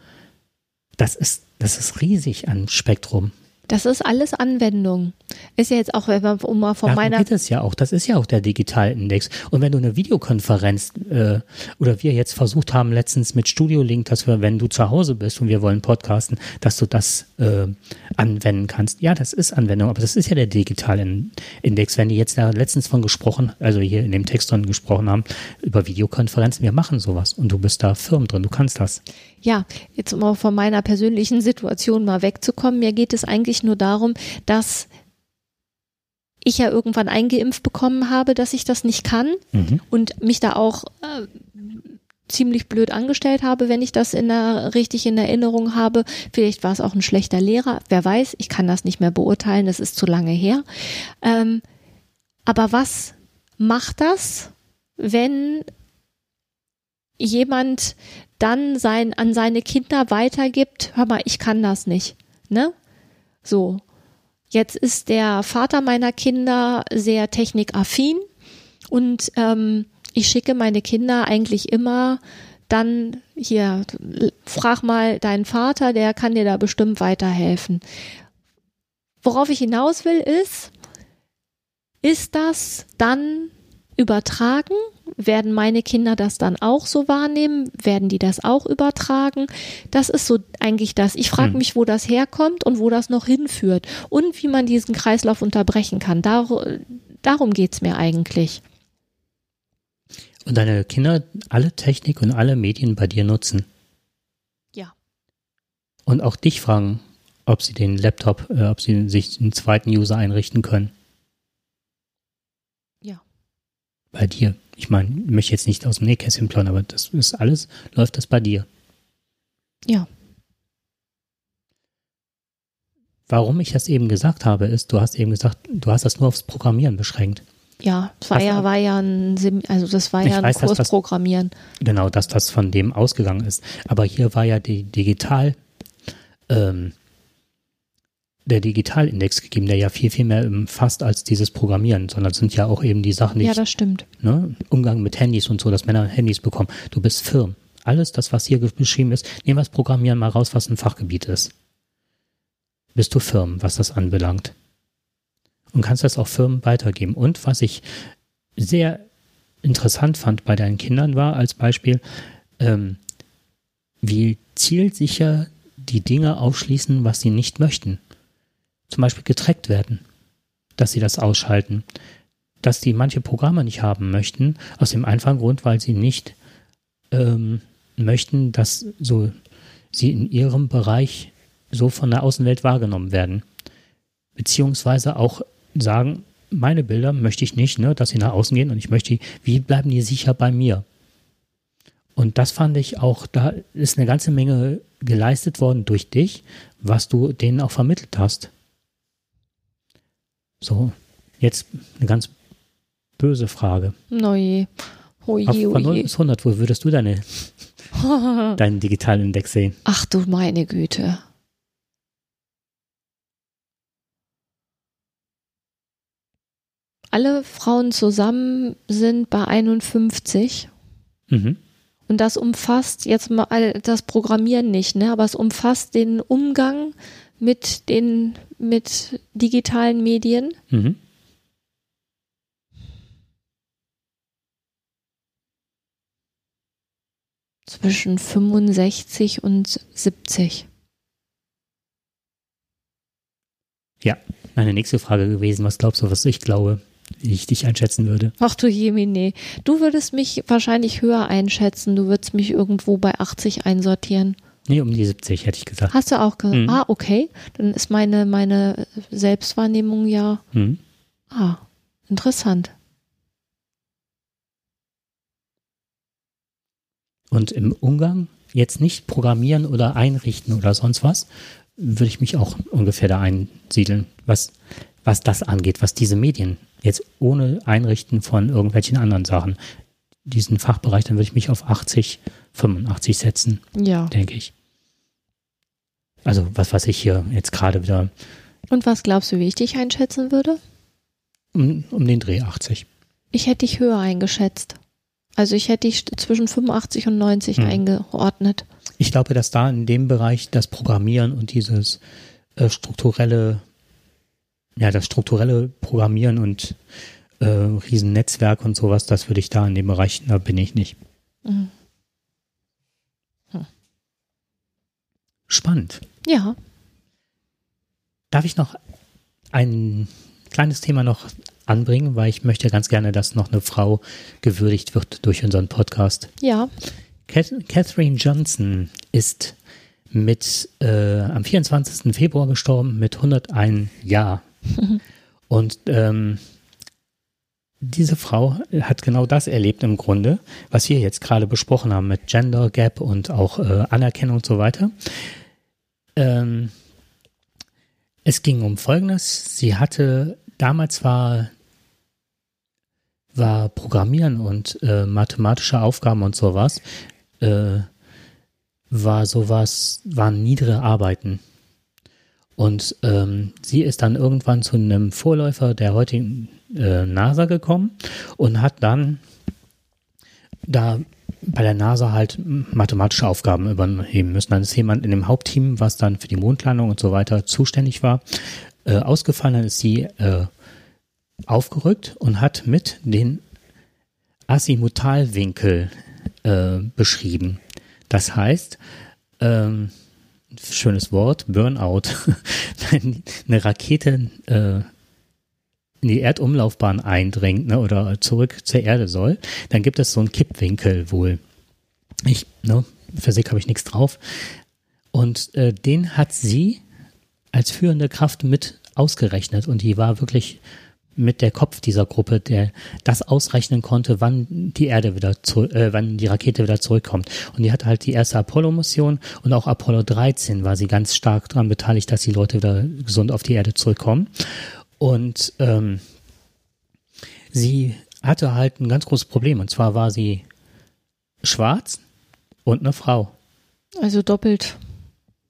Das ist, das ist riesig an Spektrum. Das ist alles Anwendung. Ist ja jetzt auch, wenn man, um mal von Darum meiner. geht es ja auch. Das ist ja auch der Digitalindex. Und wenn du eine Videokonferenz äh, oder wir jetzt versucht haben letztens mit Studio Link, dass wir, wenn du zu Hause bist und wir wollen podcasten, dass du das äh, anwenden kannst. Ja, das ist Anwendung, aber das ist ja der Digitalindex. Wenn die jetzt da letztens von gesprochen, also hier in dem Text drin gesprochen haben, über Videokonferenzen, wir machen sowas und du bist da firm drin, du kannst das. Ja, jetzt um auch von meiner persönlichen Situation mal wegzukommen, mir geht es eigentlich nur darum, dass ich ja irgendwann eingeimpft bekommen habe, dass ich das nicht kann Mhm. und mich da auch äh, ziemlich blöd angestellt habe, wenn ich das in der, richtig in Erinnerung habe. Vielleicht war es auch ein schlechter Lehrer, wer weiß, ich kann das nicht mehr beurteilen, das ist zu lange her. Ähm, aber was macht das, wenn jemand dann sein, an seine Kinder weitergibt, hör mal, ich kann das nicht, ne? So. Jetzt ist der Vater meiner Kinder sehr technikaffin und ähm, ich schicke meine Kinder eigentlich immer dann hier, frag mal deinen Vater, der kann dir da bestimmt weiterhelfen. Worauf ich hinaus will, ist, ist das dann übertragen? Werden meine Kinder das dann auch so wahrnehmen? Werden die das auch übertragen? Das ist so eigentlich das. Ich frage Hm. mich, wo das herkommt und wo das noch hinführt und wie man diesen Kreislauf unterbrechen kann. Dar darum geht's mir eigentlich. Und deine Kinder alle Technik und alle Medien bei dir nutzen. Ja. Und auch dich fragen, ob sie den Laptop, äh, ob sie sich einen zweiten User einrichten können. Ja. Bei dir. Ich meine, ich möchte jetzt nicht aus dem Nähkästchen plaudern, aber das ist alles, läuft das bei dir. Ja. Warum ich das eben gesagt habe, ist, du hast eben gesagt, du hast das nur aufs Programmieren beschränkt. Ja, das war Was- ja, war ja ein, Sim also das war ja ein weiß, Kurs das- Programmieren. Genau, dass das von dem ausgegangen ist. Aber hier war ja die digital, ähm, der Digitalindex gegeben, der ja viel, viel mehr umfasst als dieses Programmieren, sondern es sind ja auch eben die Sachen, die Ja, das stimmt. ne, Umgang mit Handys und so, dass Männer Handys bekommen. Du bist firm. Alles das, was hier beschrieben ist, nehmen wir das Programmieren mal raus, was ein Fachgebiet ist. Bist du firm, was das anbelangt. Und kannst das auch firm weitergeben. Und was ich sehr interessant fand bei deinen Kindern war als Beispiel, ähm, wie zielsicher die Dinge aufschließen, was sie nicht möchten. Zum Beispiel getrackt werden, dass sie das ausschalten, dass die manche Programme nicht haben möchten, aus dem einfachen Grund, weil sie nicht ähm, möchten, dass so sie in ihrem Bereich so von der Außenwelt wahrgenommen werden. Beziehungsweise auch sagen, meine Bilder möchte ich nicht, ne, dass sie nach außen gehen und ich möchte, wie bleiben die sicher bei mir? Und das fand ich auch, da ist eine ganze Menge geleistet worden durch dich, was du denen auch vermittelt hast. So, jetzt eine ganz böse Frage. Neue. Auf, Oje, von 0 oje. bis 100, wo würdest du deine, deinen digitalen Index sehen? Ach du meine Güte. Alle Frauen zusammen sind bei 51 Mhm. und das umfasst jetzt mal all- das Programmieren nicht, ne, aber es umfasst den Umgang mit den mit digitalen Medien. Mhm. zwischen 65 und 70. Ja, meine nächste Frage gewesen, was glaubst du, was ich glaube, wie ich dich einschätzen würde? Ach du Jemine, du würdest mich wahrscheinlich höher einschätzen. Du würdest mich irgendwo bei 80 einsortieren. Nee, um die 70 hätte ich gesagt. Hast du auch gesagt? Mhm. Ah, okay. Dann ist meine, meine Selbstwahrnehmung ja, Mhm. ah, interessant. Und im Umgang, jetzt nicht programmieren oder einrichten oder sonst was, würde ich mich auch ungefähr da einsiedeln, was, was das angeht, was diese Medien jetzt ohne Einrichten von irgendwelchen anderen Sachen, diesen Fachbereich, dann würde ich mich auf 80, 85 setzen, Ja. denke ich. Also was, was ich hier jetzt gerade wieder Und was glaubst du, wie ich dich einschätzen würde? um, um den Dreh 80. Ich hätte dich höher eingeschätzt. Also ich hätte dich zwischen 85 und 90 Hm. eingeordnet. Ich glaube, dass da in dem Bereich das Programmieren und dieses äh, strukturelle, ja, das strukturelle Programmieren und äh, Riesennetzwerk und sowas, das würde ich da in dem Bereich, da bin ich nicht. Mhm. Spannend. Ja, Darf ich noch ein kleines Thema noch anbringen, weil ich möchte ganz gerne, dass noch eine Frau gewürdigt wird durch unseren Podcast. ja. Catherine Johnson ist mit äh, am 24. Februar gestorben mit 101 Jahr. Und ähm, diese Frau hat genau das erlebt im Grunde, was wir jetzt gerade besprochen haben mit Gender Gap und auch äh, Anerkennung und so weiter. Ähm, es ging um Folgendes. Sie hatte, damals war war Programmieren und äh, mathematische Aufgaben und sowas, äh, war sowas, waren niedere Arbeiten. Und ähm, sie ist dann irgendwann zu einem Vorläufer der heutigen äh, NASA gekommen und hat dann da bei der NASA halt mathematische Aufgaben übernehmen müssen. Dann ist jemand in dem Hauptteam, was dann für die Mondlandung und so weiter zuständig war, äh, ausgefallen. Dann ist sie äh, aufgerückt und hat mit den Azimutalwinkel äh, beschrieben. Das heißt, ähm, schönes Wort, Burnout, eine Rakete äh, in die Erdumlaufbahn eindringt ne, oder zurück zur Erde soll, dann gibt es so einen Kippwinkel wohl. Ich, ne, Physik habe ich nichts drauf. Und äh, den hat sie als führende Kraft mit ausgerechnet und die war wirklich mit der Kopf dieser Gruppe, der das ausrechnen konnte, wann die Erde wieder zu, äh, wann die Rakete wieder zurückkommt. Und die hat halt die erste Apollo-Mission und auch Apollo 13 war sie ganz stark daran beteiligt, dass die Leute wieder gesund auf die Erde zurückkommen. Und ähm, sie hatte halt ein ganz großes Problem. Und zwar war sie schwarz und eine Frau. Also doppelt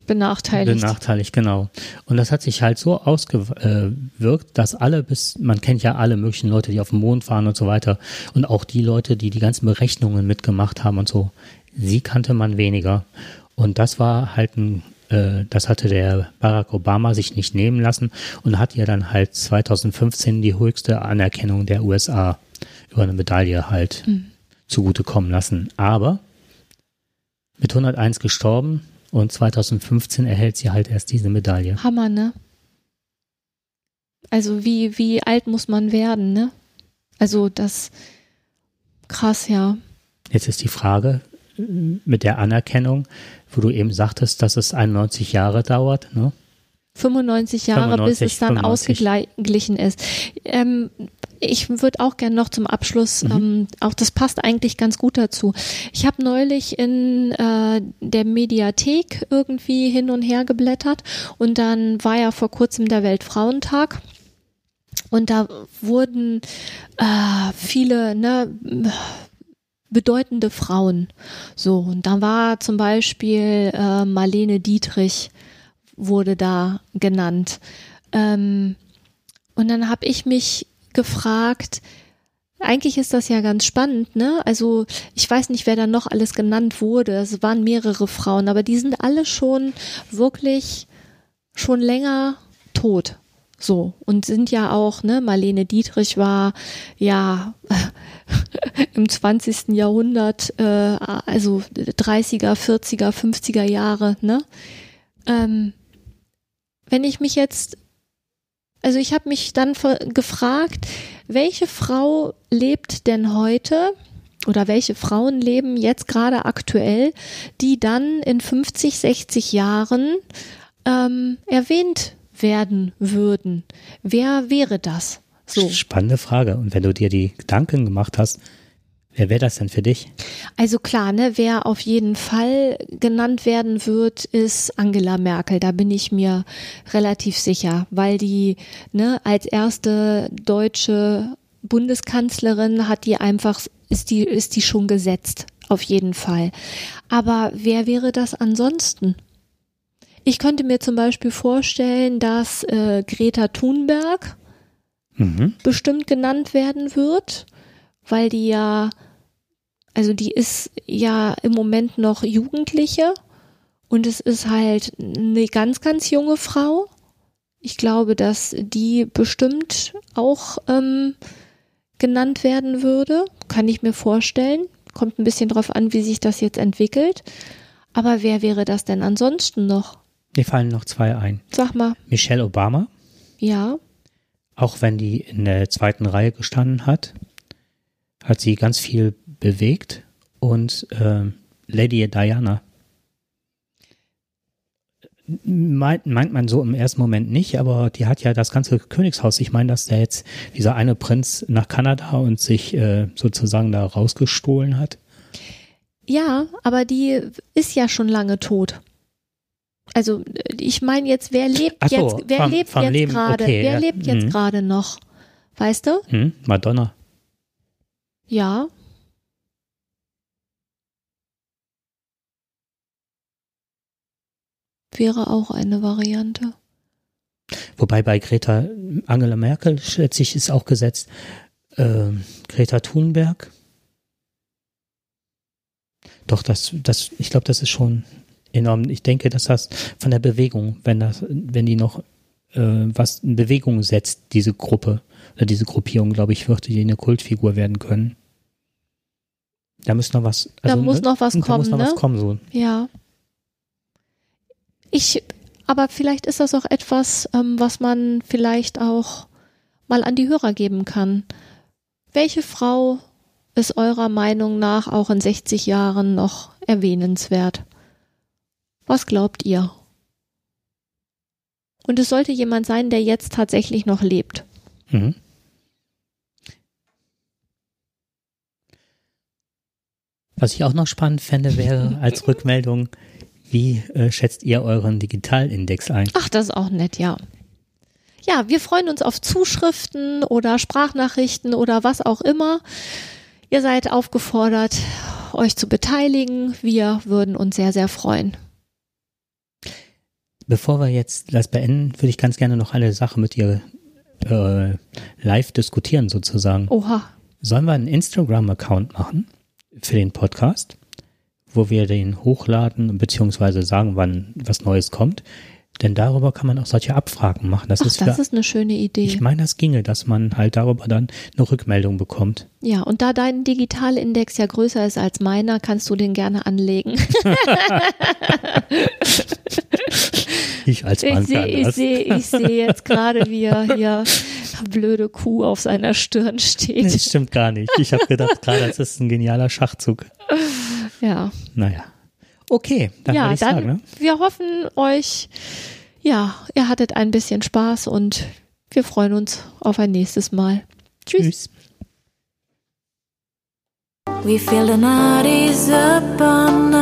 benachteiligt. Benachteiligt, genau. Und das hat sich halt so ausgewirkt, dass alle bis, man kennt ja alle möglichen Leute, die auf dem Mond fahren und so weiter. Und auch die Leute, die die ganzen Berechnungen mitgemacht haben und so. Sie kannte man weniger. Und das war halt ein äh, das hatte der Barack Obama sich nicht nehmen lassen und hat ihr dann halt 2015 die höchste Anerkennung der USA über eine Medaille halt mhm. zugutekommen lassen. Aber mit 101 gestorben und 2015 erhält sie halt erst diese Medaille. Hammer, ne? Also wie, wie alt muss man werden, ne? Also das krass, ja. Jetzt ist die Frage mit der Anerkennung, wo du eben sagtest, dass es 91 Jahre dauert, ne? 95 Jahre, 95, bis es dann 95. ausgeglichen ist. Ähm, ich würde auch gerne noch zum Abschluss, mhm. ähm, auch das passt eigentlich ganz gut dazu. Ich habe neulich in äh, der Mediathek irgendwie hin und her geblättert und dann war ja vor kurzem der Weltfrauentag. Und da wurden äh, viele, ne, bedeutende Frauen. So, und da war zum Beispiel äh, Marlene Dietrich wurde da genannt. Ähm, und dann habe ich mich gefragt, eigentlich ist das ja ganz spannend, ne? Also ich weiß nicht, wer da noch alles genannt wurde. Es waren mehrere Frauen, aber die sind alle schon wirklich schon länger tot. So, und sind ja auch, ne, Marlene Dietrich war ja im 20. Jahrhundert, äh, also 30er, 40er, 50er Jahre, ne? Ähm, wenn ich mich jetzt, also ich habe mich dann gefragt, welche Frau lebt denn heute oder welche Frauen leben jetzt gerade aktuell, die dann in 50, 60 Jahren ähm, erwähnt werden würden. Wer wäre das? So. Spannende Frage. Und wenn du dir die Gedanken gemacht hast, wer wäre das denn für dich? Also klar, ne, wer auf jeden Fall genannt werden wird, ist Angela Merkel. Da bin ich mir relativ sicher, weil die ne, als erste deutsche Bundeskanzlerin hat die einfach, ist die, ist die schon gesetzt. Auf jeden Fall. Aber wer wäre das ansonsten? Ich könnte mir zum Beispiel vorstellen, dass äh, Greta Thunberg mhm. bestimmt genannt werden wird, weil die ja, also die ist ja im Moment noch Jugendliche und es ist halt eine ganz, ganz junge Frau. Ich glaube, dass die bestimmt auch ähm, genannt werden würde, kann ich mir vorstellen. Kommt ein bisschen drauf an, wie sich das jetzt entwickelt. Aber wer wäre das denn ansonsten noch? Mir fallen noch zwei ein. Sag mal. Michelle Obama. Ja. Auch wenn die in der zweiten Reihe gestanden hat, hat sie ganz viel bewegt. Und äh, Lady Diana. Meint, meint man so im ersten Moment nicht, aber die hat ja das ganze Königshaus. Ich meine, dass der jetzt dieser eine Prinz nach Kanada und sich äh, sozusagen da rausgestohlen hat. Ja, aber die ist ja schon lange tot. Also ich meine jetzt, wer lebt so, jetzt, wer vom, lebt vom jetzt gerade, okay, wer ja. lebt jetzt mhm. gerade noch? Weißt du? Hm, Madonna. Ja. Wäre auch eine Variante. Wobei bei Greta, Angela Merkel, schätze ich, ist auch gesetzt. Äh, Greta Thunberg. Doch, das, das, ich glaube, das ist schon enorm. Ich denke, dass das von der Bewegung, wenn das, wenn die noch äh, was in Bewegung setzt, diese Gruppe oder diese Gruppierung, glaube ich, würde die eine Kultfigur werden können. Da muss noch was. Da Also, muss ne? noch was da kommen, muss noch ne? was kommen, so. Ja. Ich, aber vielleicht ist das auch etwas, ähm, was man vielleicht auch mal an die Hörer geben kann. Welche Frau ist eurer Meinung nach auch in 60 Jahren noch erwähnenswert? Was glaubt ihr? Und es sollte jemand sein, der jetzt tatsächlich noch lebt. Mhm. Was ich auch noch spannend fände, wäre als Rückmeldung, wie äh, schätzt ihr euren Digitalindex ein? Ach, das ist auch nett, ja. Ja, wir freuen uns auf Zuschriften oder Sprachnachrichten oder was auch immer. Ihr seid aufgefordert, euch zu beteiligen. Wir würden uns sehr, sehr freuen. Bevor wir jetzt das beenden, würde ich ganz gerne noch eine Sache mit dir äh, live diskutieren sozusagen. Oha. Sollen wir einen Instagram-Account machen für den Podcast, wo wir den hochladen beziehungsweise sagen, wann was Neues kommt? Denn darüber kann man auch solche Abfragen machen. Das Ach, ist das für, ist eine schöne Idee. ich meine, das ginge, dass man halt darüber dann eine Rückmeldung bekommt. Ja, und da dein Digitalindex ja größer ist als meiner, kannst du den gerne anlegen. Ich als Ich Mann sehe kann ich das. seh, ich seh jetzt gerade, wie er hier blöde Kuh auf seiner Stirn Nee, steht. das stimmt gar nicht. Ich habe gedacht, gerade das ist ein genialer Schachzug. Ja. Naja. Okay, dann ja, würde ich dann, sagen, ne? wir hoffen euch, ja, ihr hattet ein bisschen Spaß und wir freuen uns auf ein nächstes Mal. Tschüss. Tschüss. We feel the night is upon